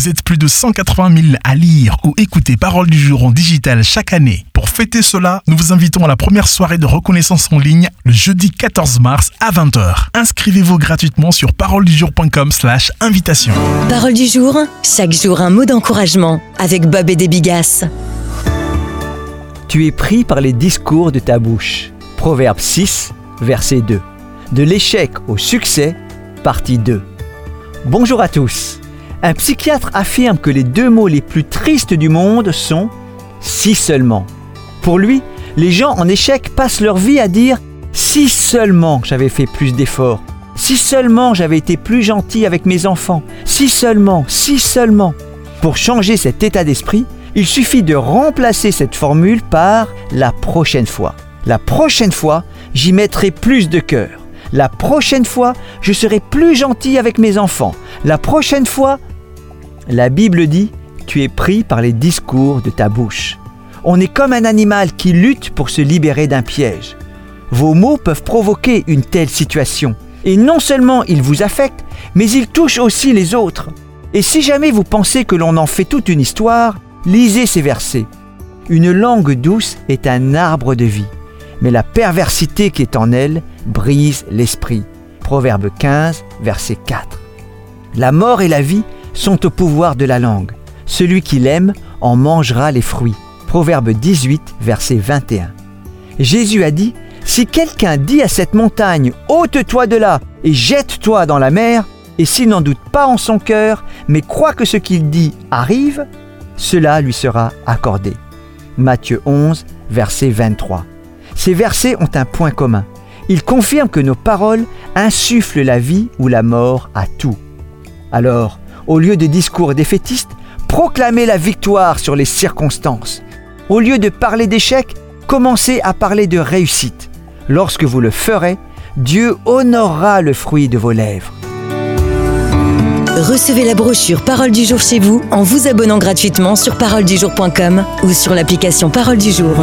Vous êtes plus de 180 000 à lire ou écouter Parole du jour en digital chaque année. Pour fêter cela, nous vous invitons à la première soirée de reconnaissance en ligne le jeudi 14 mars à 20h. Inscrivez-vous gratuitement sur paroledujour.com slash invitation. Parole du jour, chaque jour un mot d'encouragement avec Bob et des Bigas. Tu es pris par les discours de ta bouche. Proverbe 6, verset 2. De l'échec au succès, partie 2. Bonjour à tous. Un psychiatre affirme que les deux mots les plus tristes du monde sont si seulement. Pour lui, les gens en échec passent leur vie à dire si seulement j'avais fait plus d'efforts, si seulement j'avais été plus gentil avec mes enfants, si seulement, si seulement. Pour changer cet état d'esprit, il suffit de remplacer cette formule par la prochaine fois. La prochaine fois, j'y mettrai plus de cœur. La prochaine fois, je serai plus gentil avec mes enfants. La prochaine fois, la Bible dit, tu es pris par les discours de ta bouche. On est comme un animal qui lutte pour se libérer d'un piège. Vos mots peuvent provoquer une telle situation. Et non seulement ils vous affectent, mais ils touchent aussi les autres. Et si jamais vous pensez que l'on en fait toute une histoire, lisez ces versets. Une langue douce est un arbre de vie, mais la perversité qui est en elle brise l'esprit. Proverbe 15, verset 4. La mort et la vie sont au pouvoir de la langue. Celui qui l'aime en mangera les fruits. Proverbe 18, verset 21. Jésus a dit, Si quelqu'un dit à cette montagne, ôte-toi de là et jette-toi dans la mer, et s'il n'en doute pas en son cœur, mais croit que ce qu'il dit arrive, cela lui sera accordé. Matthieu 11, verset 23. Ces versets ont un point commun. Ils confirment que nos paroles insufflent la vie ou la mort à tout. Alors, au lieu de discours défaitistes, proclamez la victoire sur les circonstances. Au lieu de parler d'échec, commencez à parler de réussite. Lorsque vous le ferez, Dieu honorera le fruit de vos lèvres. Recevez la brochure Parole du jour chez vous en vous abonnant gratuitement sur paroledujour.com ou sur l'application Parole du jour.